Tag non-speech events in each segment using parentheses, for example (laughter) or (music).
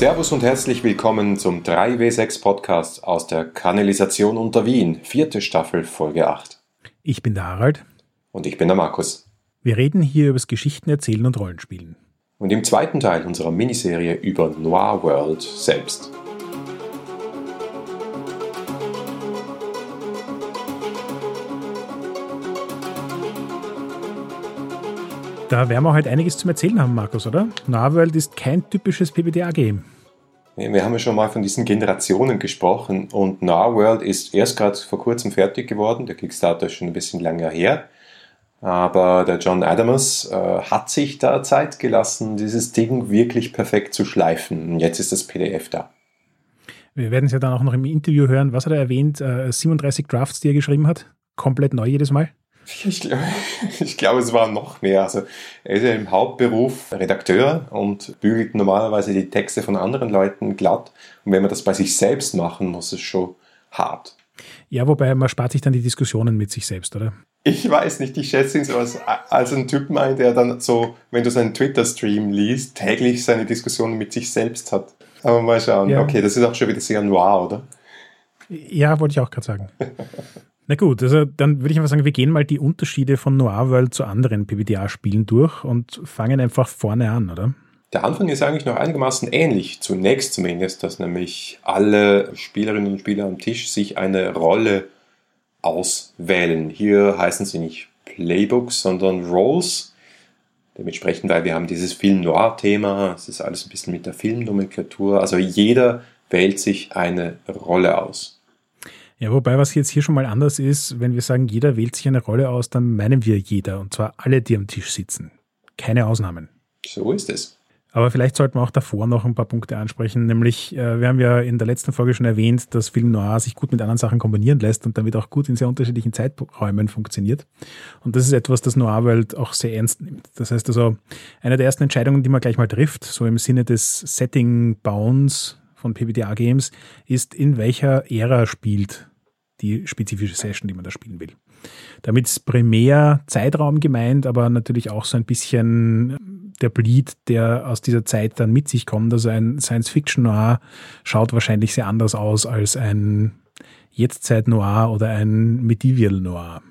Servus und herzlich willkommen zum 3W6 Podcast aus der Kanalisation unter Wien, vierte Staffel, Folge 8. Ich bin der Harald. Und ich bin der Markus. Wir reden hier über das Geschichten erzählen und Rollenspielen. Und im zweiten Teil unserer Miniserie über Noir World selbst. Da werden wir heute einiges zum Erzählen haben, Markus, oder? Noir ist kein typisches PBTA-Game. Wir haben ja schon mal von diesen Generationen gesprochen und World ist erst gerade vor kurzem fertig geworden. Der Kickstarter ist schon ein bisschen länger her. Aber der John Adams äh, hat sich da Zeit gelassen, dieses Ding wirklich perfekt zu schleifen. Und jetzt ist das PDF da. Wir werden es ja dann auch noch im Interview hören. Was hat er erwähnt? Äh, 37 Drafts, die er geschrieben hat? Komplett neu jedes Mal? (laughs) Ich glaube, ich glaube, es waren noch mehr. Also er ist ja im Hauptberuf Redakteur und bügelt normalerweise die Texte von anderen Leuten glatt. Und wenn man das bei sich selbst machen muss, ist es schon hart. Ja, wobei man spart sich dann die Diskussionen mit sich selbst, oder? Ich weiß nicht, ich schätze ihn so als, als ein Typ ein, der dann so, wenn du seinen Twitter-Stream liest, täglich seine Diskussionen mit sich selbst hat. Aber mal schauen. Ja. Okay, das ist auch schon wieder sehr noir, oder? Ja, wollte ich auch gerade sagen. (laughs) Na gut, also dann würde ich einfach sagen, wir gehen mal die Unterschiede von Noir World zu anderen PBTA-Spielen durch und fangen einfach vorne an, oder? Der Anfang ist eigentlich noch einigermaßen ähnlich, zunächst zumindest, dass nämlich alle Spielerinnen und Spieler am Tisch sich eine Rolle auswählen. Hier heißen sie nicht Playbooks, sondern Roles. Dementsprechend, weil wir haben dieses Film Noir-Thema, es ist alles ein bisschen mit der Filmnomenklatur. Also jeder wählt sich eine Rolle aus. Ja, wobei was jetzt hier schon mal anders ist, wenn wir sagen, jeder wählt sich eine Rolle aus, dann meinen wir jeder, und zwar alle, die am Tisch sitzen. Keine Ausnahmen. So ist es. Aber vielleicht sollten wir auch davor noch ein paar Punkte ansprechen, nämlich äh, wir haben ja in der letzten Folge schon erwähnt, dass Film Noir sich gut mit anderen Sachen kombinieren lässt und damit auch gut in sehr unterschiedlichen Zeiträumen funktioniert. Und das ist etwas, das Noir-Welt auch sehr ernst nimmt. Das heißt also, eine der ersten Entscheidungen, die man gleich mal trifft, so im Sinne des Setting-Bauens von PBTA-Games, ist, in welcher Ära spielt die spezifische Session, die man da spielen will. Damit ist primär Zeitraum gemeint, aber natürlich auch so ein bisschen der Bleed, der aus dieser Zeit dann mit sich kommt. Also ein Science-Fiction-Noir schaut wahrscheinlich sehr anders aus als ein Jetztzeit-Noir oder ein Medieval-Noir.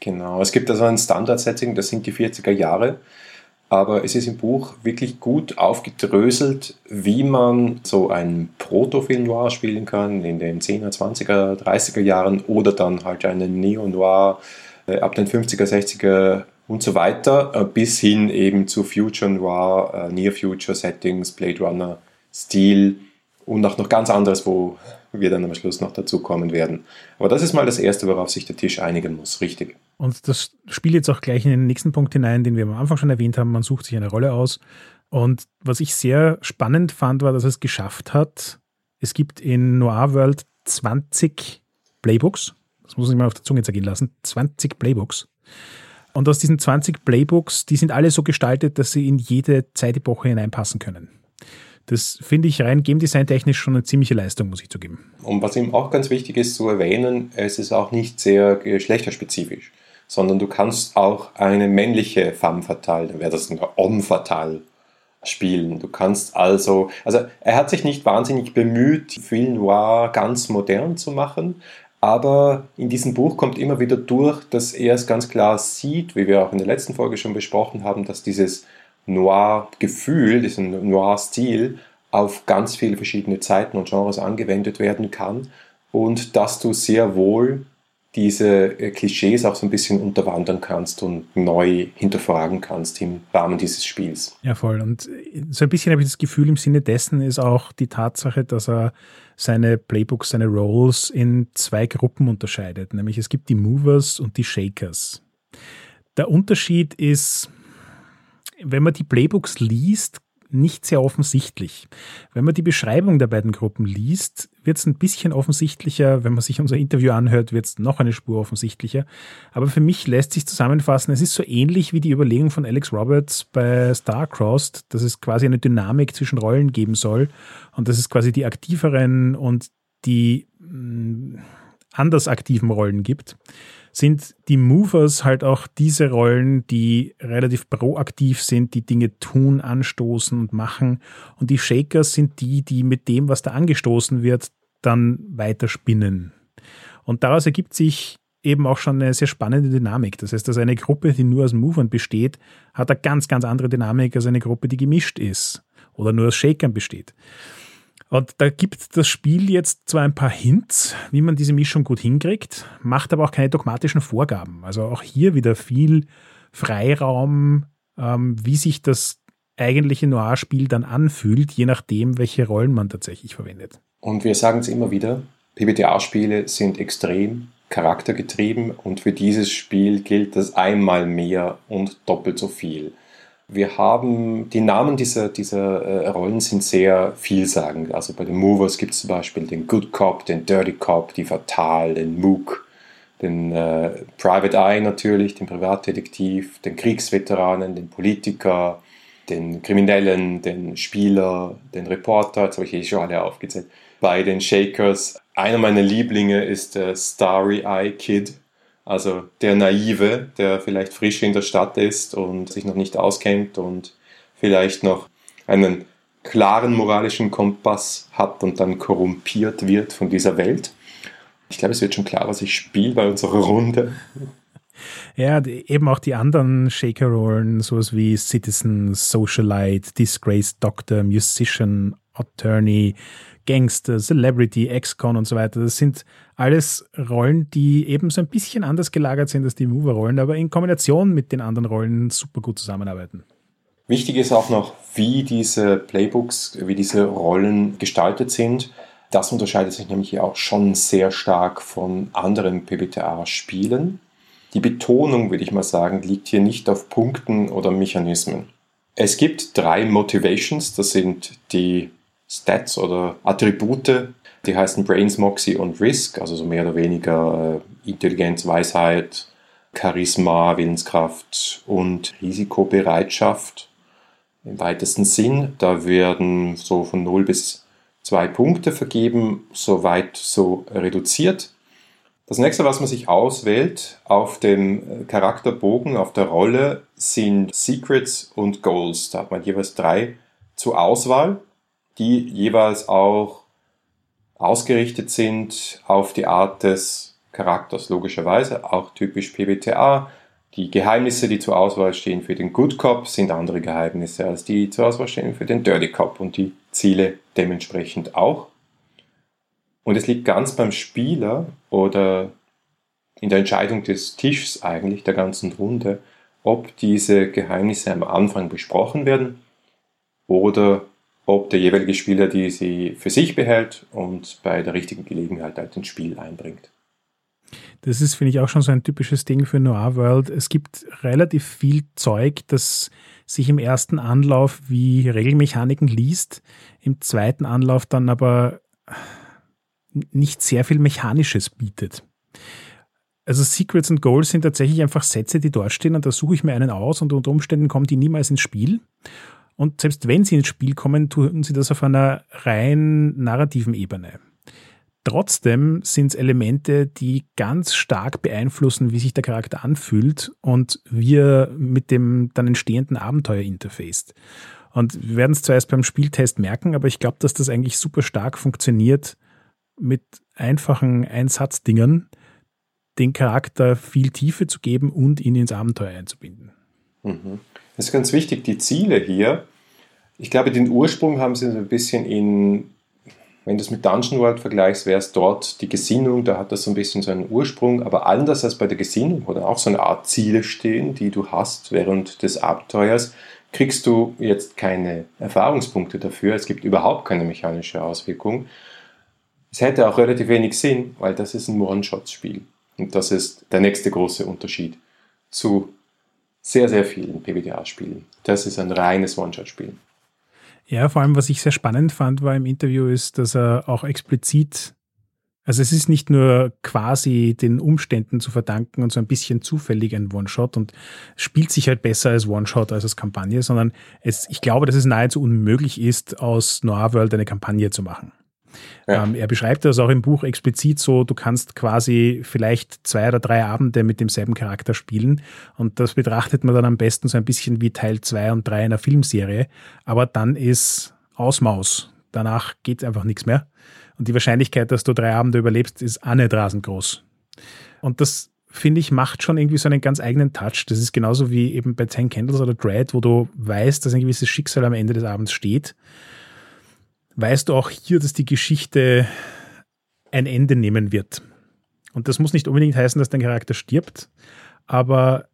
Genau, es gibt also ein Standard-Setting, das sind die 40er Jahre aber es ist im Buch wirklich gut aufgedröselt, wie man so ein Proto-Film Noir spielen kann in den 10er, 20er, 30er Jahren oder dann halt einen Neo-Noir äh, ab den 50er, 60er und so weiter, äh, bis hin eben zu Future Noir, äh, Near Future Settings, Blade Runner Stil und auch noch ganz anderes, wo wir dann am Schluss noch dazu kommen werden. Aber das ist mal das Erste, worauf sich der Tisch einigen muss, richtig. Und das spielt jetzt auch gleich in den nächsten Punkt hinein, den wir am Anfang schon erwähnt haben. Man sucht sich eine Rolle aus. Und was ich sehr spannend fand, war, dass es geschafft hat. Es gibt in Noir World 20 Playbooks. Das muss ich mal auf der Zunge zergehen lassen. 20 Playbooks. Und aus diesen 20 Playbooks, die sind alle so gestaltet, dass sie in jede Zeitepoche hineinpassen können. Das finde ich rein Game Design technisch schon eine ziemliche Leistung, muss ich zugeben. Und was ihm auch ganz wichtig ist zu erwähnen, es ist auch nicht sehr geschlechterspezifisch, sondern du kannst auch eine männliche femme fatale, dann wäre das ein homme fatale, spielen. Du kannst also, also er hat sich nicht wahnsinnig bemüht, Film Noir ganz modern zu machen, aber in diesem Buch kommt immer wieder durch, dass er es ganz klar sieht, wie wir auch in der letzten Folge schon besprochen haben, dass dieses Noir-Gefühl, diesen Noir-Stil auf ganz viele verschiedene Zeiten und Genres angewendet werden kann und dass du sehr wohl diese äh, Klischees auch so ein bisschen unterwandern kannst und neu hinterfragen kannst im Rahmen dieses Spiels. Ja, voll. Und so ein bisschen habe ich das Gefühl, im Sinne dessen ist auch die Tatsache, dass er seine Playbooks, seine Roles in zwei Gruppen unterscheidet. Nämlich es gibt die Movers und die Shakers. Der Unterschied ist, wenn man die Playbooks liest, nicht sehr offensichtlich. Wenn man die Beschreibung der beiden Gruppen liest, wird es ein bisschen offensichtlicher. Wenn man sich unser Interview anhört, wird es noch eine Spur offensichtlicher. Aber für mich lässt sich zusammenfassen, es ist so ähnlich wie die Überlegung von Alex Roberts bei Starcrossed, dass es quasi eine Dynamik zwischen Rollen geben soll und dass es quasi die aktiveren und die mm, anders aktiven Rollen gibt, sind die Movers halt auch diese Rollen, die relativ proaktiv sind, die Dinge tun, anstoßen und machen. Und die Shakers sind die, die mit dem, was da angestoßen wird, dann weiterspinnen. Und daraus ergibt sich eben auch schon eine sehr spannende Dynamik. Das heißt, dass eine Gruppe, die nur aus Movern besteht, hat eine ganz, ganz andere Dynamik als eine Gruppe, die gemischt ist oder nur aus Shakern besteht. Und da gibt das Spiel jetzt zwar ein paar Hints, wie man diese Mischung gut hinkriegt, macht aber auch keine dogmatischen Vorgaben. Also auch hier wieder viel Freiraum, ähm, wie sich das eigentliche Noir-Spiel dann anfühlt, je nachdem, welche Rollen man tatsächlich verwendet. Und wir sagen es immer wieder, PBTA-Spiele sind extrem charaktergetrieben und für dieses Spiel gilt das einmal mehr und doppelt so viel. Wir haben, die Namen dieser, dieser äh, Rollen sind sehr vielsagend. Also bei den Movers gibt es zum Beispiel den Good Cop, den Dirty Cop, die Fatal, den Mook, den äh, Private Eye natürlich, den Privatdetektiv, den Kriegsveteranen, den Politiker, den Kriminellen, den Spieler, den Reporter, jetzt habe ich eh schon alle aufgezählt. Bei den Shakers, einer meiner Lieblinge ist der Starry Eye Kid, also der Naive, der vielleicht frisch in der Stadt ist und sich noch nicht auskennt und vielleicht noch einen klaren moralischen Kompass hat und dann korrumpiert wird von dieser Welt. Ich glaube, es wird schon klar, was ich spiele bei unserer Runde. Ja, eben auch die anderen Shaker-Rollen, sowas wie Citizen, Socialite, Disgraced Doctor, Musician, Attorney, Gangster, Celebrity, Ex-Con und so weiter. Das sind alles Rollen, die eben so ein bisschen anders gelagert sind als die Mover-Rollen, aber in Kombination mit den anderen Rollen super gut zusammenarbeiten. Wichtig ist auch noch, wie diese Playbooks, wie diese Rollen gestaltet sind. Das unterscheidet sich nämlich hier auch schon sehr stark von anderen PBTA-Spielen. Die Betonung, würde ich mal sagen, liegt hier nicht auf Punkten oder Mechanismen. Es gibt drei Motivations, das sind die Stats oder Attribute, die heißen Brains, Moxie und Risk, also so mehr oder weniger äh, Intelligenz, Weisheit, Charisma, Willenskraft und Risikobereitschaft im weitesten Sinn. Da werden so von 0 bis 2 Punkte vergeben, soweit so reduziert. Das nächste, was man sich auswählt auf dem äh, Charakterbogen, auf der Rolle, sind Secrets und Goals. Da hat man jeweils drei zur Auswahl die jeweils auch ausgerichtet sind auf die Art des Charakters, logischerweise, auch typisch PBTA. Die Geheimnisse, die zur Auswahl stehen für den Good Cop, sind andere Geheimnisse als die zur Auswahl stehen für den Dirty Cop und die Ziele dementsprechend auch. Und es liegt ganz beim Spieler oder in der Entscheidung des Tischs eigentlich, der ganzen Runde, ob diese Geheimnisse am Anfang besprochen werden oder ob der jeweilige Spieler die sie für sich behält und bei der richtigen Gelegenheit halt ins Spiel einbringt. Das ist, finde ich, auch schon so ein typisches Ding für Noir World. Es gibt relativ viel Zeug, das sich im ersten Anlauf wie Regelmechaniken liest, im zweiten Anlauf dann aber nicht sehr viel Mechanisches bietet. Also Secrets and Goals sind tatsächlich einfach Sätze, die dort stehen und da suche ich mir einen aus und unter Umständen kommen die niemals ins Spiel. Und selbst wenn sie ins Spiel kommen, tun sie das auf einer rein narrativen Ebene. Trotzdem sind es Elemente, die ganz stark beeinflussen, wie sich der Charakter anfühlt und wie er mit dem dann entstehenden Abenteuer interfaced. Und wir werden es zwar erst beim Spieltest merken, aber ich glaube, dass das eigentlich super stark funktioniert, mit einfachen Einsatzdingern den Charakter viel Tiefe zu geben und ihn ins Abenteuer einzubinden. Mhm. Das ist ganz wichtig, die Ziele hier. Ich glaube, den Ursprung haben sie so ein bisschen in, wenn du es mit Dungeon World vergleichst, wäre es dort die Gesinnung, da hat das so ein bisschen so einen Ursprung, aber anders als bei der Gesinnung oder auch so eine Art Ziele stehen, die du hast während des Abenteuers, kriegst du jetzt keine Erfahrungspunkte dafür. Es gibt überhaupt keine mechanische Auswirkung. Es hätte auch relativ wenig Sinn, weil das ist ein One-Shot-Spiel. Und das ist der nächste große Unterschied zu sehr, sehr vielen PBTA-Spielen. Das ist ein reines One-Shot-Spiel. Ja, vor allem, was ich sehr spannend fand, war im Interview, ist, dass er auch explizit, also es ist nicht nur quasi den Umständen zu verdanken und so ein bisschen zufällig ein One-Shot und spielt sich halt besser als One-Shot als als Kampagne, sondern es, ich glaube, dass es nahezu unmöglich ist, aus Noir World eine Kampagne zu machen. Ja. Ähm, er beschreibt das auch im Buch explizit so, du kannst quasi vielleicht zwei oder drei Abende mit demselben Charakter spielen und das betrachtet man dann am besten so ein bisschen wie Teil zwei und drei einer Filmserie, aber dann ist Ausmaus. Danach geht einfach nichts mehr. Und die Wahrscheinlichkeit, dass du drei Abende überlebst, ist auch nicht rasend groß. Und das finde ich, macht schon irgendwie so einen ganz eigenen Touch. Das ist genauso wie eben bei Ten Candles oder Dread, wo du weißt, dass ein gewisses Schicksal am Ende des Abends steht. Weißt du auch hier, dass die Geschichte ein Ende nehmen wird. Und das muss nicht unbedingt heißen, dass dein Charakter stirbt, aber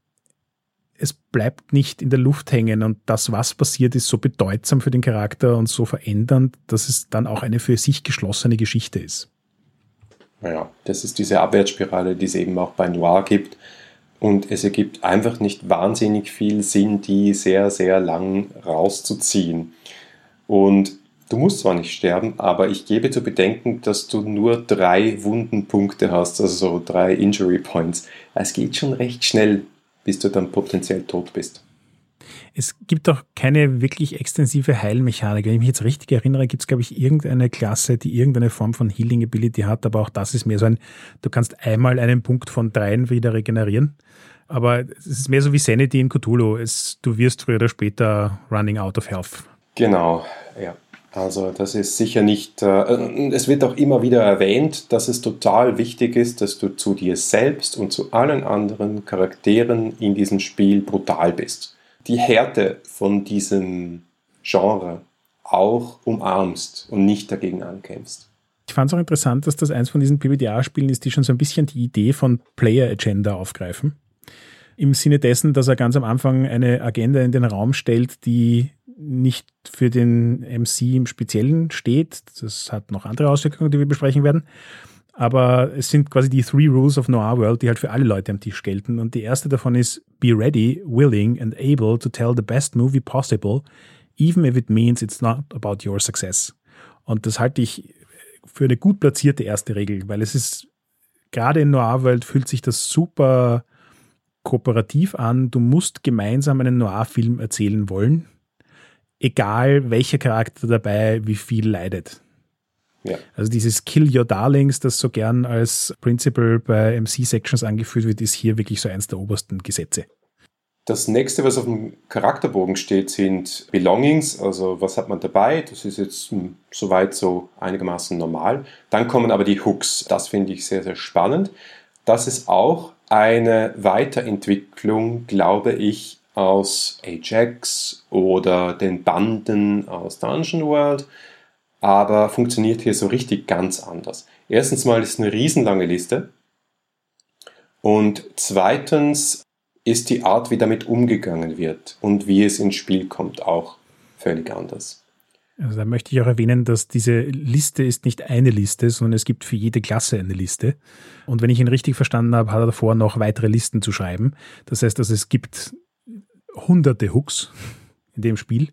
es bleibt nicht in der Luft hängen und das, was passiert, ist so bedeutsam für den Charakter und so verändernd, dass es dann auch eine für sich geschlossene Geschichte ist. Naja, das ist diese Abwärtsspirale, die es eben auch bei Noir gibt. Und es ergibt einfach nicht wahnsinnig viel Sinn, die sehr, sehr lang rauszuziehen. Und du musst zwar nicht sterben, aber ich gebe zu bedenken, dass du nur drei Wundenpunkte hast, also so drei Injury Points. Es geht schon recht schnell, bis du dann potenziell tot bist. Es gibt auch keine wirklich extensive Heilmechanik. Wenn ich mich jetzt richtig erinnere, gibt es, glaube ich, irgendeine Klasse, die irgendeine Form von Healing Ability hat, aber auch das ist mehr so ein, du kannst einmal einen Punkt von dreien wieder regenerieren. Aber es ist mehr so wie Sanity in Cthulhu. Es, du wirst früher oder später running out of health. Genau, ja. Also das ist sicher nicht, äh, es wird auch immer wieder erwähnt, dass es total wichtig ist, dass du zu dir selbst und zu allen anderen Charakteren in diesem Spiel brutal bist die Härte von diesem Genre auch umarmst und nicht dagegen ankämpfst. Ich fand es auch interessant, dass das eins von diesen PBTA-Spielen ist, die schon so ein bisschen die Idee von Player Agenda aufgreifen. Im Sinne dessen, dass er ganz am Anfang eine Agenda in den Raum stellt, die nicht für den MC im Speziellen steht. Das hat noch andere Auswirkungen, die wir besprechen werden. Aber es sind quasi die Three Rules of Noir World, die halt für alle Leute am Tisch gelten. Und die erste davon ist, be ready, willing and able to tell the best movie possible, even if it means it's not about your success. Und das halte ich für eine gut platzierte erste Regel, weil es ist, gerade in Noir World fühlt sich das super kooperativ an. Du musst gemeinsam einen Noir-Film erzählen wollen. Egal welcher Charakter dabei wie viel leidet. Ja. Also dieses Kill Your Darlings, das so gern als Principle bei MC-Sections angeführt wird, ist hier wirklich so eins der obersten Gesetze. Das nächste, was auf dem Charakterbogen steht, sind Belongings, also was hat man dabei? Das ist jetzt hm, soweit so einigermaßen normal. Dann kommen aber die Hooks. Das finde ich sehr, sehr spannend. Das ist auch eine Weiterentwicklung, glaube ich, aus Ajax oder den Banden aus Dungeon World aber funktioniert hier so richtig ganz anders. Erstens mal ist eine riesenlange Liste und zweitens ist die Art, wie damit umgegangen wird und wie es ins Spiel kommt, auch völlig anders. Also da möchte ich auch erwähnen, dass diese Liste ist nicht eine Liste, sondern es gibt für jede Klasse eine Liste. Und wenn ich ihn richtig verstanden habe, hat er davor noch weitere Listen zu schreiben. Das heißt, dass es gibt hunderte Hooks in dem Spiel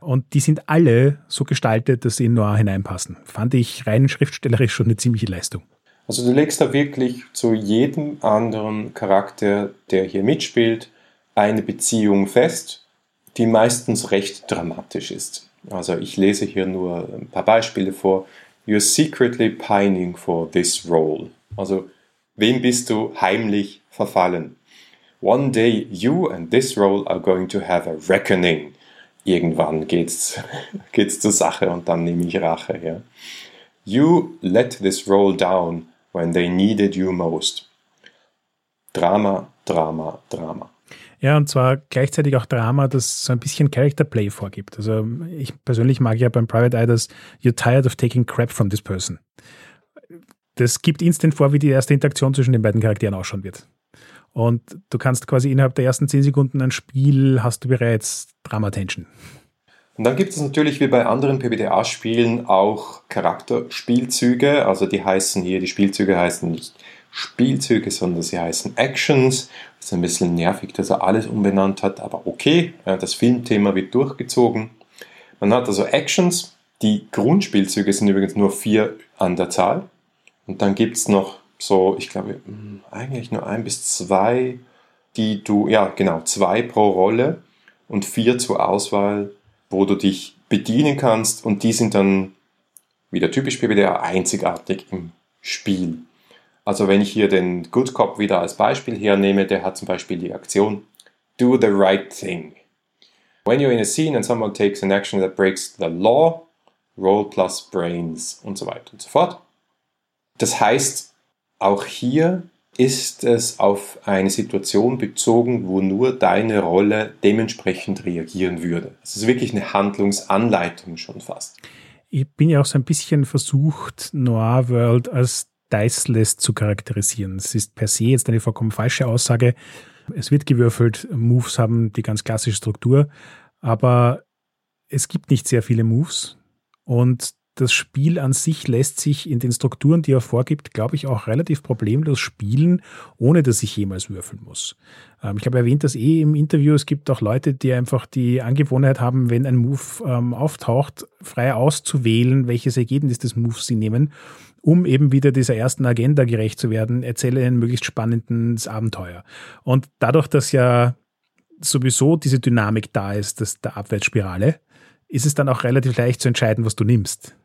und die sind alle so gestaltet, dass sie in Noir hineinpassen. Fand ich rein schriftstellerisch schon eine ziemliche Leistung. Also du legst da wirklich zu jedem anderen Charakter, der hier mitspielt, eine Beziehung fest, die meistens recht dramatisch ist. Also ich lese hier nur ein paar Beispiele vor. You're secretly pining for this role. Also wem bist du heimlich verfallen? One day you and this role are going to have a reckoning irgendwann geht's, (laughs) geht's zur Sache und dann nehme ich Rache. Ja. You let this roll down when they needed you most. Drama, Drama, Drama. Ja, und zwar gleichzeitig auch Drama, das so ein bisschen Character Play vorgibt. Also ich persönlich mag ja beim Private Eye das You're tired of taking crap from this person. Das gibt instant vor, wie die erste Interaktion zwischen den beiden Charakteren ausschauen wird. Und du kannst quasi innerhalb der ersten zehn Sekunden ein Spiel, hast du bereits Drama-Tension. Und dann gibt es natürlich wie bei anderen PBTA-Spielen auch Charakterspielzüge. Also die heißen hier, die Spielzüge heißen nicht Spielzüge, sondern sie heißen Actions. Das ist ein bisschen nervig, dass er alles umbenannt hat, aber okay, das Filmthema wird durchgezogen. Man hat also Actions. Die Grundspielzüge sind übrigens nur vier an der Zahl. Und dann gibt es noch so, ich glaube, hm, eigentlich nur ein bis zwei, die du, ja genau, zwei pro Rolle und vier zur Auswahl, wo du dich bedienen kannst und die sind dann wieder typisch PBDA, einzigartig im Spiel. Also wenn ich hier den Good Cop wieder als Beispiel hernehme, der hat zum Beispiel die Aktion Do the right thing. When you're in a scene and someone takes an action that breaks the law, roll plus brains und so weiter und so fort. Das heißt, auch hier ist es auf eine Situation bezogen, wo nur deine Rolle dementsprechend reagieren würde. Es ist wirklich eine Handlungsanleitung schon fast. Ich bin ja auch so ein bisschen versucht, Noir World als diceless zu charakterisieren. Es ist per se jetzt eine vollkommen falsche Aussage. Es wird gewürfelt, Moves haben die ganz klassische Struktur, aber es gibt nicht sehr viele Moves und das Spiel an sich lässt sich in den Strukturen, die er vorgibt, glaube ich, auch relativ problemlos spielen, ohne dass ich jemals würfeln muss. Ähm, ich habe erwähnt das eh im Interview. Es gibt auch Leute, die einfach die Angewohnheit haben, wenn ein Move ähm, auftaucht, frei auszuwählen, welches Ergebnis des Moves sie nehmen, um eben wieder dieser ersten Agenda gerecht zu werden. Erzähle ein möglichst spannendes Abenteuer. Und dadurch, dass ja sowieso diese Dynamik da ist, dass der Abwärtsspirale, ist es dann auch relativ leicht zu entscheiden, was du nimmst.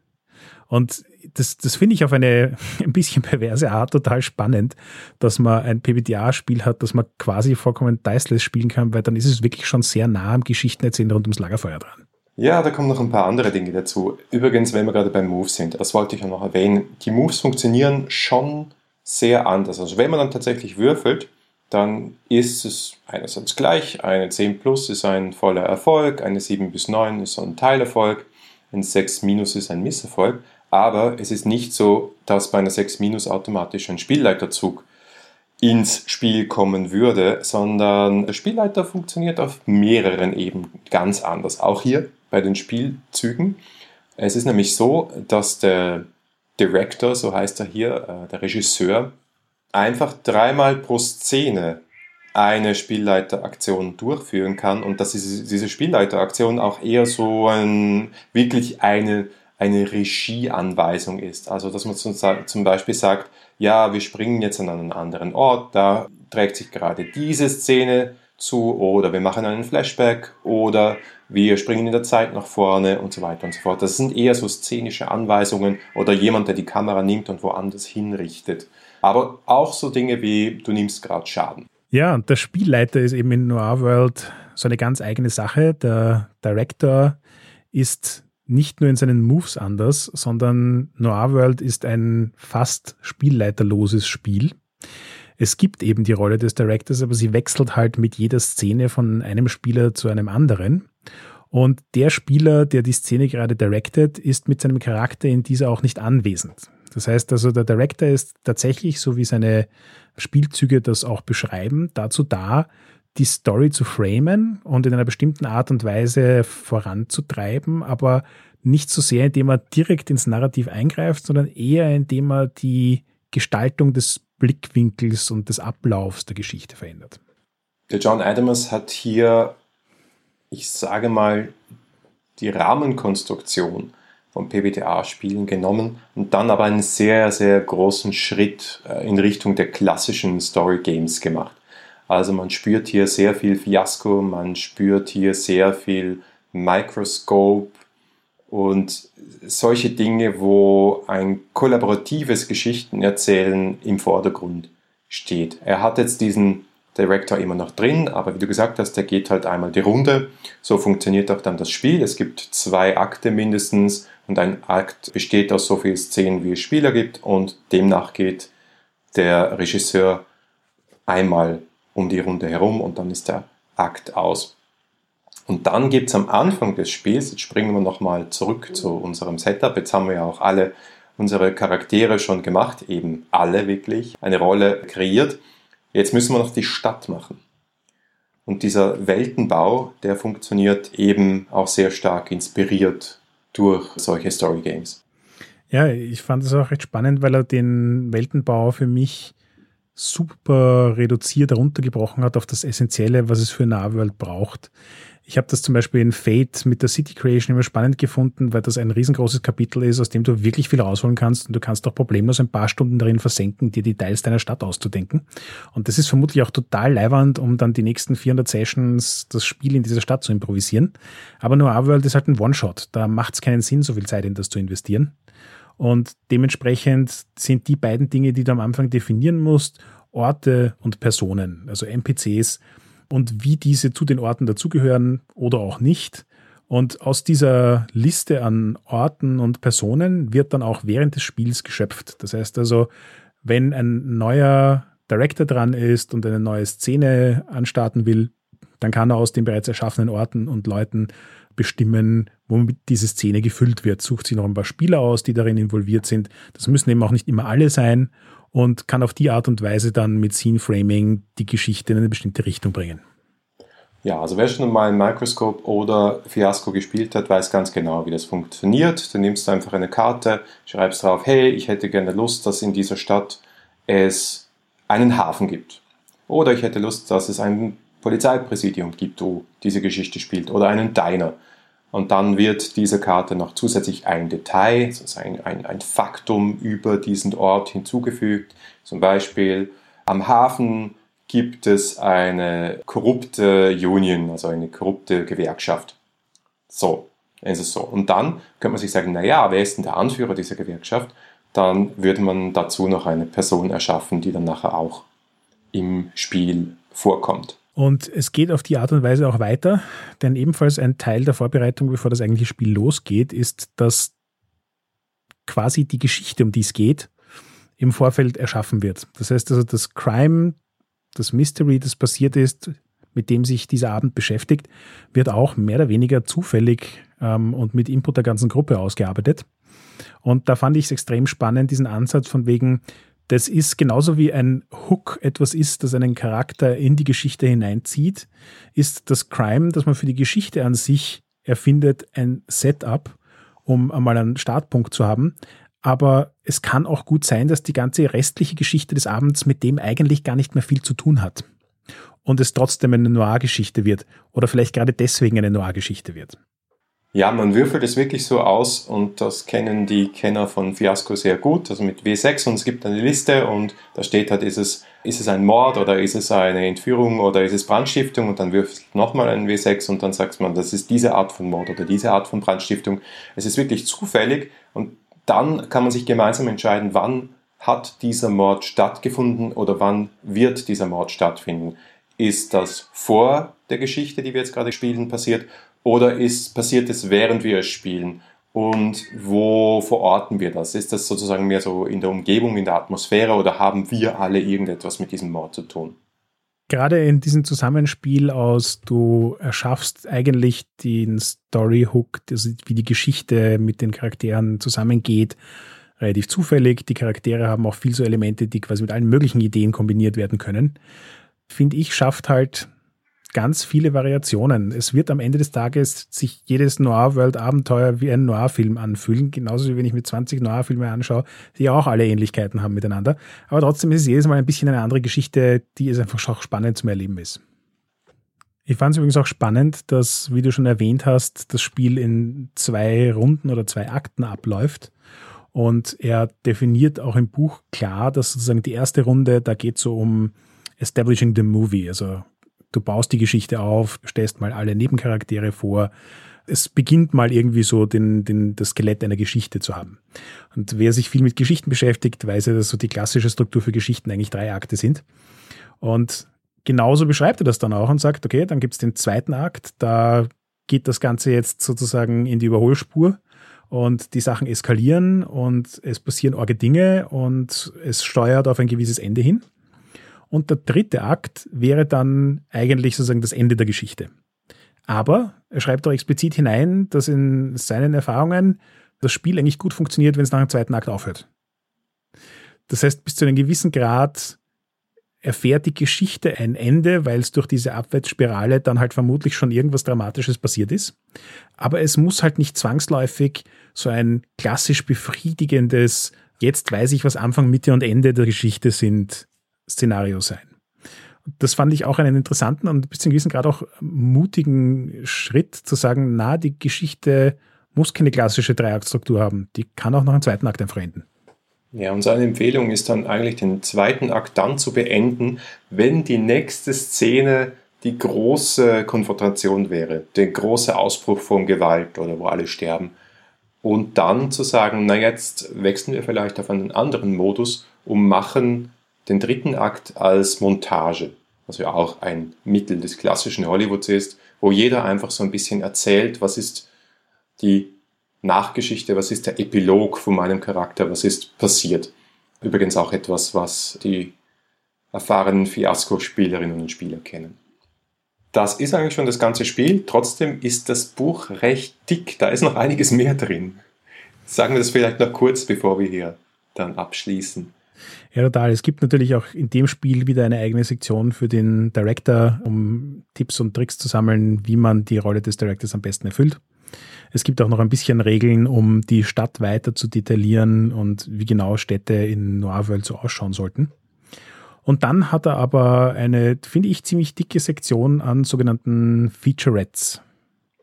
Und das, das finde ich auf eine (laughs) ein bisschen perverse Art total spannend, dass man ein PBTA-Spiel hat, das man quasi vollkommen diceless spielen kann, weil dann ist es wirklich schon sehr nah am Geschichtenerzählen rund ums Lagerfeuer dran. Ja, da kommen noch ein paar andere Dinge dazu. Übrigens, wenn wir gerade beim Move sind, das wollte ich ja noch erwähnen, die Moves funktionieren schon sehr anders. Also wenn man dann tatsächlich würfelt, dann ist es einerseits gleich, eine 10 plus ist ein voller Erfolg, eine 7 bis 9 ist ein Teilerfolg, ein 6 minus ist ein Misserfolg, aber es ist nicht so, dass bei einer 6 minus automatisch ein Spielleiterzug ins Spiel kommen würde, sondern der Spielleiter funktioniert auf mehreren Ebenen ganz anders. Auch hier bei den Spielzügen. Es ist nämlich so, dass der Director, so heißt er hier, äh, der Regisseur, einfach dreimal pro Szene eine Spielleiteraktion durchführen kann und dass diese Spielleiteraktion auch eher so ein, wirklich eine, eine Regieanweisung ist. Also dass man zum Beispiel sagt, ja, wir springen jetzt an einen anderen Ort, da trägt sich gerade diese Szene zu oder wir machen einen Flashback oder wir springen in der Zeit nach vorne und so weiter und so fort. Das sind eher so szenische Anweisungen oder jemand, der die Kamera nimmt und woanders hinrichtet. Aber auch so Dinge wie, du nimmst gerade Schaden. Ja, und der Spielleiter ist eben in Noir World so eine ganz eigene Sache. Der Director ist nicht nur in seinen Moves anders, sondern Noir World ist ein fast spielleiterloses Spiel. Es gibt eben die Rolle des Directors, aber sie wechselt halt mit jeder Szene von einem Spieler zu einem anderen. Und der Spieler, der die Szene gerade directed, ist mit seinem Charakter in dieser auch nicht anwesend. Das heißt also, der Director ist tatsächlich, so wie seine Spielzüge das auch beschreiben, dazu da, die Story zu framen und in einer bestimmten Art und Weise voranzutreiben, aber nicht so sehr, indem er direkt ins Narrativ eingreift, sondern eher indem er die Gestaltung des Blickwinkels und des Ablaufs der Geschichte verändert. Der John Adams hat hier, ich sage mal, die Rahmenkonstruktion von PBTA-Spielen genommen und dann aber einen sehr, sehr großen Schritt äh, in Richtung der klassischen Story Games gemacht. Also man spürt hier sehr viel Fiasko, man spürt hier sehr viel Microscope und solche Dinge, wo ein kollaboratives Geschichtenerzählen im Vordergrund steht. Er hat jetzt diesen Director immer noch drin, aber wie du gesagt hast, der geht halt einmal die Runde. So funktioniert auch dann das Spiel. Es gibt zwei Akte mindestens und ein Akt besteht aus so vielen Szenen, wie es Spieler gibt und demnach geht der Regisseur einmal um die Runde herum und dann ist der Akt aus. Und dann gibt es am Anfang des Spiels, jetzt springen wir nochmal zurück zu unserem Setup, jetzt haben wir ja auch alle unsere Charaktere schon gemacht, eben alle wirklich, eine Rolle kreiert. Jetzt müssen wir noch die Stadt machen. Und dieser Weltenbau, der funktioniert eben auch sehr stark inspiriert durch solche Story Games. Ja, ich fand es auch recht spannend, weil er den Weltenbau für mich super reduziert heruntergebrochen hat auf das Essentielle, was es für Nahworld braucht. Ich habe das zum Beispiel in Fate mit der City Creation immer spannend gefunden, weil das ein riesengroßes Kapitel ist, aus dem du wirklich viel rausholen kannst und du kannst auch problemlos ein paar Stunden darin versenken, dir Details deiner Stadt auszudenken. Und das ist vermutlich auch total leiwand, um dann die nächsten 400 Sessions das Spiel in dieser Stadt zu improvisieren. Aber Noir World ist halt ein One-Shot. Da macht es keinen Sinn, so viel Zeit in das zu investieren. Und dementsprechend sind die beiden Dinge, die du am Anfang definieren musst, Orte und Personen, also NPCs, und wie diese zu den Orten dazugehören oder auch nicht. Und aus dieser Liste an Orten und Personen wird dann auch während des Spiels geschöpft. Das heißt also, wenn ein neuer Director dran ist und eine neue Szene anstarten will, dann kann er aus den bereits erschaffenen Orten und Leuten bestimmen, womit diese Szene gefüllt wird. Sucht sich noch ein paar Spieler aus, die darin involviert sind. Das müssen eben auch nicht immer alle sein und kann auf die Art und Weise dann mit Scene Framing die Geschichte in eine bestimmte Richtung bringen. Ja, also wer schon mal Microscope oder Fiasco gespielt hat, weiß ganz genau, wie das funktioniert. Du nimmst einfach eine Karte, schreibst drauf, hey, ich hätte gerne Lust, dass in dieser Stadt es einen Hafen gibt. Oder ich hätte Lust, dass es ein Polizeipräsidium gibt, wo diese Geschichte spielt. Oder einen Diner. Und dann wird diese Karte noch zusätzlich ein Detail, also ein, ein, ein Faktum über diesen Ort hinzugefügt. Zum Beispiel am Hafen gibt es eine korrupte Union, also eine korrupte Gewerkschaft. So, ist es so. Und dann könnte man sich sagen, naja, wer ist denn der Anführer dieser Gewerkschaft? Dann würde man dazu noch eine Person erschaffen, die dann nachher auch im Spiel vorkommt. Und es geht auf die Art und Weise auch weiter, denn ebenfalls ein Teil der Vorbereitung, bevor das eigentliche Spiel losgeht, ist, dass quasi die Geschichte, um die es geht, im Vorfeld erschaffen wird. Das heißt also, das Crime, das Mystery, das passiert ist, mit dem sich dieser Abend beschäftigt, wird auch mehr oder weniger zufällig ähm, und mit Input der ganzen Gruppe ausgearbeitet. Und da fand ich es extrem spannend, diesen Ansatz von wegen, das ist genauso wie ein Hook etwas ist, das einen Charakter in die Geschichte hineinzieht, ist das Crime, das man für die Geschichte an sich erfindet, ein Setup, um einmal einen Startpunkt zu haben. Aber es kann auch gut sein, dass die ganze restliche Geschichte des Abends mit dem eigentlich gar nicht mehr viel zu tun hat. Und es trotzdem eine Noir-Geschichte wird. Oder vielleicht gerade deswegen eine Noir-Geschichte wird. Ja, man würfelt es wirklich so aus und das kennen die Kenner von Fiasco sehr gut, also mit W6 und es gibt eine Liste und da steht halt, ist es, ist es ein Mord oder ist es eine Entführung oder ist es Brandstiftung und dann würfelt nochmal ein W6 und dann sagt man, das ist diese Art von Mord oder diese Art von Brandstiftung. Es ist wirklich zufällig und dann kann man sich gemeinsam entscheiden, wann hat dieser Mord stattgefunden oder wann wird dieser Mord stattfinden. Ist das vor der Geschichte, die wir jetzt gerade spielen, passiert oder ist, passiert es während wir es spielen? Und wo verorten wir das? Ist das sozusagen mehr so in der Umgebung, in der Atmosphäre oder haben wir alle irgendetwas mit diesem Mord zu tun? Gerade in diesem Zusammenspiel aus, du erschaffst eigentlich den Story-Hook, also wie die Geschichte mit den Charakteren zusammengeht, relativ zufällig. Die Charaktere haben auch viel so Elemente, die quasi mit allen möglichen Ideen kombiniert werden können. Finde ich, schafft halt ganz viele Variationen. Es wird am Ende des Tages sich jedes Noir-World-Abenteuer wie ein Noir-Film anfühlen, genauso wie wenn ich mir 20 Noir-Filme anschaue, die auch alle Ähnlichkeiten haben miteinander. Aber trotzdem ist es jedes Mal ein bisschen eine andere Geschichte, die es einfach auch spannend zum Erleben ist. Ich fand es übrigens auch spannend, dass, wie du schon erwähnt hast, das Spiel in zwei Runden oder zwei Akten abläuft. Und er definiert auch im Buch klar, dass sozusagen die erste Runde, da geht es so um Establishing the Movie, also Du baust die Geschichte auf, stellst mal alle Nebencharaktere vor. Es beginnt mal irgendwie so den, den, das Skelett einer Geschichte zu haben. Und wer sich viel mit Geschichten beschäftigt, weiß ja, dass so die klassische Struktur für Geschichten eigentlich drei Akte sind. Und genauso beschreibt er das dann auch und sagt, okay, dann gibt es den zweiten Akt, da geht das Ganze jetzt sozusagen in die Überholspur und die Sachen eskalieren und es passieren orge Dinge und es steuert auf ein gewisses Ende hin. Und der dritte Akt wäre dann eigentlich sozusagen das Ende der Geschichte. Aber er schreibt auch explizit hinein, dass in seinen Erfahrungen das Spiel eigentlich gut funktioniert, wenn es nach dem zweiten Akt aufhört. Das heißt, bis zu einem gewissen Grad erfährt die Geschichte ein Ende, weil es durch diese Abwärtsspirale dann halt vermutlich schon irgendwas Dramatisches passiert ist. Aber es muss halt nicht zwangsläufig so ein klassisch befriedigendes, jetzt weiß ich, was Anfang, Mitte und Ende der Geschichte sind, Szenario sein. Das fand ich auch einen interessanten und bis zu gewissen Grad auch mutigen Schritt zu sagen, na, die Geschichte muss keine klassische Dreiaktstruktur haben. Die kann auch noch einen zweiten Akt einfach. Ja, und seine Empfehlung ist dann eigentlich den zweiten Akt dann zu beenden, wenn die nächste Szene die große Konfrontation wäre, der große Ausbruch von Gewalt oder wo alle sterben. Und dann zu sagen, na jetzt wechseln wir vielleicht auf einen anderen Modus und machen den dritten Akt als Montage, was ja auch ein Mittel des klassischen Hollywoods ist, wo jeder einfach so ein bisschen erzählt, was ist die Nachgeschichte, was ist der Epilog von meinem Charakter, was ist passiert. Übrigens auch etwas, was die erfahrenen Fiasko-Spielerinnen und Spieler kennen. Das ist eigentlich schon das ganze Spiel. Trotzdem ist das Buch recht dick. Da ist noch einiges mehr drin. Sagen wir das vielleicht noch kurz, bevor wir hier dann abschließen. Ja, total. Es gibt natürlich auch in dem Spiel wieder eine eigene Sektion für den Director, um Tipps und Tricks zu sammeln, wie man die Rolle des Directors am besten erfüllt. Es gibt auch noch ein bisschen Regeln, um die Stadt weiter zu detaillieren und wie genau Städte in Noir World so ausschauen sollten. Und dann hat er aber eine, finde ich, ziemlich dicke Sektion an sogenannten Featurettes.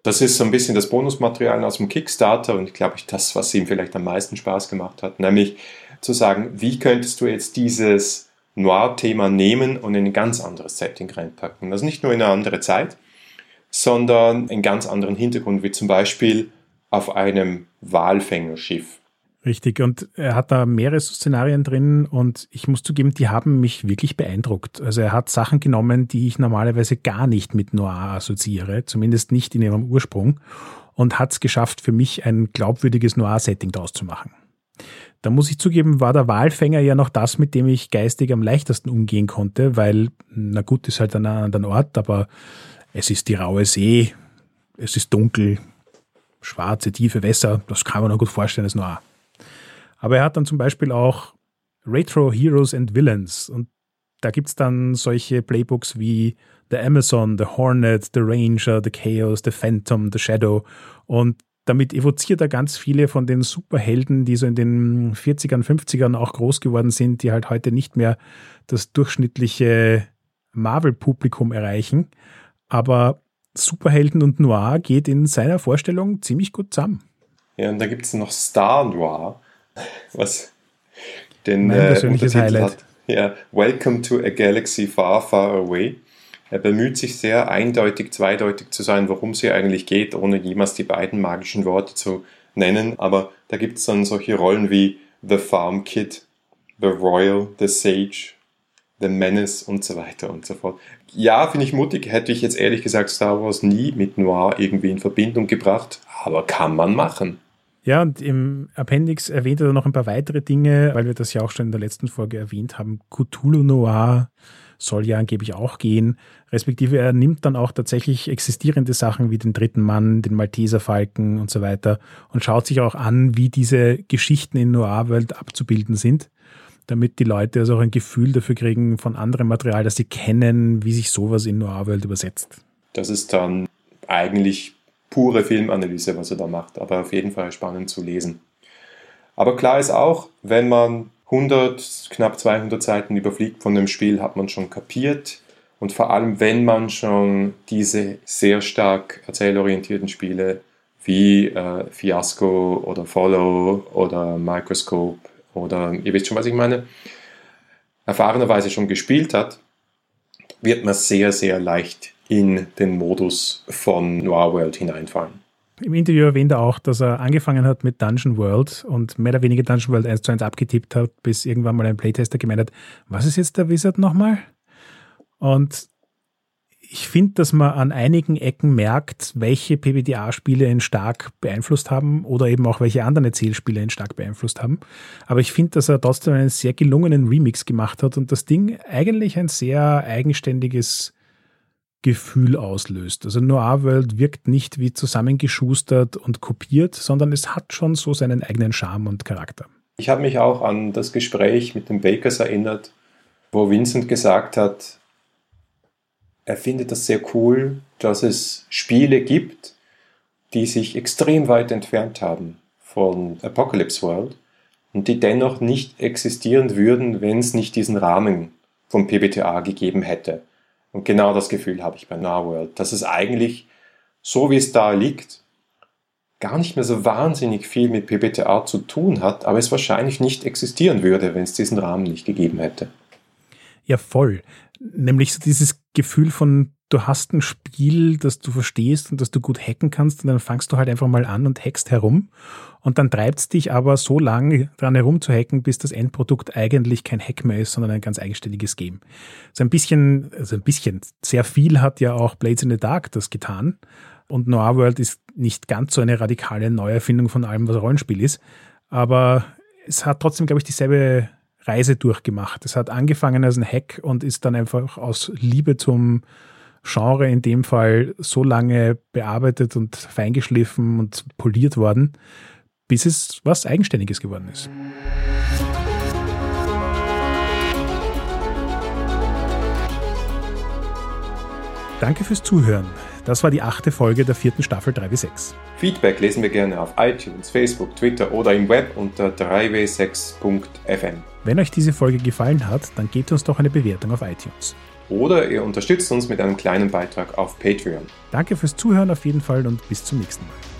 Das ist so ein bisschen das Bonusmaterial aus dem Kickstarter und glaube ich das, was ihm vielleicht am meisten Spaß gemacht hat, nämlich zu sagen, wie könntest du jetzt dieses Noir-Thema nehmen und in ein ganz anderes Setting reinpacken. Also nicht nur in eine andere Zeit, sondern einen ganz anderen Hintergrund, wie zum Beispiel auf einem Walfängerschiff. Richtig, und er hat da mehrere Szenarien drin und ich muss zugeben, die haben mich wirklich beeindruckt. Also er hat Sachen genommen, die ich normalerweise gar nicht mit Noir assoziiere, zumindest nicht in ihrem Ursprung, und hat es geschafft, für mich ein glaubwürdiges Noir-Setting daraus zu machen. Da muss ich zugeben, war der Walfänger ja noch das, mit dem ich geistig am leichtesten umgehen konnte, weil, na gut, ist halt ein anderer Ort, aber es ist die raue See, es ist dunkel, schwarze, tiefe Wässer, das kann man noch gut vorstellen als Noir. Aber er hat dann zum Beispiel auch Retro Heroes and Villains und da gibt es dann solche Playbooks wie The Amazon, The Hornet, The Ranger, The Chaos, The Phantom, The Shadow und damit evoziert er ganz viele von den Superhelden, die so in den 40ern, 50ern auch groß geworden sind, die halt heute nicht mehr das durchschnittliche Marvel-Publikum erreichen. Aber Superhelden und Noir geht in seiner Vorstellung ziemlich gut zusammen. Ja, und da gibt es noch Star Noir was den mein äh, persönliches Highlight. Hat. Ja, Welcome to a Galaxy Far, Far Away. Er bemüht sich sehr eindeutig, zweideutig zu sein, worum es hier eigentlich geht, ohne jemals die beiden magischen Worte zu nennen. Aber da gibt es dann solche Rollen wie The Farm Kid, The Royal, The Sage, The Menace und so weiter und so fort. Ja, finde ich mutig. Hätte ich jetzt ehrlich gesagt Star Wars nie mit Noir irgendwie in Verbindung gebracht, aber kann man machen. Ja, und im Appendix erwähnt er noch ein paar weitere Dinge, weil wir das ja auch schon in der letzten Folge erwähnt haben. Cthulhu Noir soll ja angeblich auch gehen. Respektive er nimmt dann auch tatsächlich existierende Sachen wie den dritten Mann, den Malteser Falken und so weiter und schaut sich auch an, wie diese Geschichten in Noir-Welt abzubilden sind, damit die Leute also auch ein Gefühl dafür kriegen von anderem Material, dass sie kennen, wie sich sowas in Noir-Welt übersetzt. Das ist dann eigentlich pure Filmanalyse, was er da macht, aber auf jeden Fall spannend zu lesen. Aber klar ist auch, wenn man 100, knapp 200 Seiten überfliegt von dem Spiel, hat man schon kapiert. Und vor allem, wenn man schon diese sehr stark erzählorientierten Spiele wie äh, Fiasco oder Follow oder Microscope oder ihr wisst schon, was ich meine, erfahrenerweise schon gespielt hat, wird man sehr, sehr leicht in den Modus von Noir World hineinfallen. Im Interview erwähnt er auch, dass er angefangen hat mit Dungeon World und mehr oder weniger Dungeon World 1 zu 1 abgetippt hat, bis irgendwann mal ein Playtester gemeint hat, was ist jetzt der Wizard nochmal? Und ich finde, dass man an einigen Ecken merkt, welche PBTA-Spiele ihn stark beeinflusst haben oder eben auch welche anderen Erzählspiele ihn stark beeinflusst haben. Aber ich finde, dass er trotzdem einen sehr gelungenen Remix gemacht hat und das Ding eigentlich ein sehr eigenständiges Gefühl auslöst. Also Noir World wirkt nicht wie zusammengeschustert und kopiert, sondern es hat schon so seinen eigenen Charme und Charakter. Ich habe mich auch an das Gespräch mit den Bakers erinnert, wo Vincent gesagt hat, er findet das sehr cool, dass es Spiele gibt, die sich extrem weit entfernt haben von Apocalypse World und die dennoch nicht existieren würden, wenn es nicht diesen Rahmen vom PBTA gegeben hätte. Und genau das Gefühl habe ich bei Narworld, dass es eigentlich, so wie es da liegt, gar nicht mehr so wahnsinnig viel mit PBTA zu tun hat, aber es wahrscheinlich nicht existieren würde, wenn es diesen Rahmen nicht gegeben hätte. Ja, voll. Nämlich so dieses Gefühl von, du hast ein Spiel, das du verstehst und das du gut hacken kannst und dann fangst du halt einfach mal an und hackst herum und dann treibt es dich aber so lange dran herum zu hacken, bis das Endprodukt eigentlich kein Hack mehr ist, sondern ein ganz eigenständiges Game. So ein bisschen, also ein bisschen, sehr viel hat ja auch Blades in the Dark das getan und Noir World ist nicht ganz so eine radikale Neuerfindung von allem, was Rollenspiel ist, aber es hat trotzdem, glaube ich, dieselbe Reise durchgemacht. Es hat angefangen als ein Hack und ist dann einfach aus Liebe zum Genre in dem Fall so lange bearbeitet und feingeschliffen und poliert worden, bis es was Eigenständiges geworden ist. Danke fürs Zuhören. Das war die achte Folge der vierten Staffel 3W6. Feedback lesen wir gerne auf iTunes, Facebook, Twitter oder im Web unter 3w6.fm. Wenn euch diese Folge gefallen hat, dann gebt uns doch eine Bewertung auf iTunes. Oder ihr unterstützt uns mit einem kleinen Beitrag auf Patreon. Danke fürs Zuhören auf jeden Fall und bis zum nächsten Mal.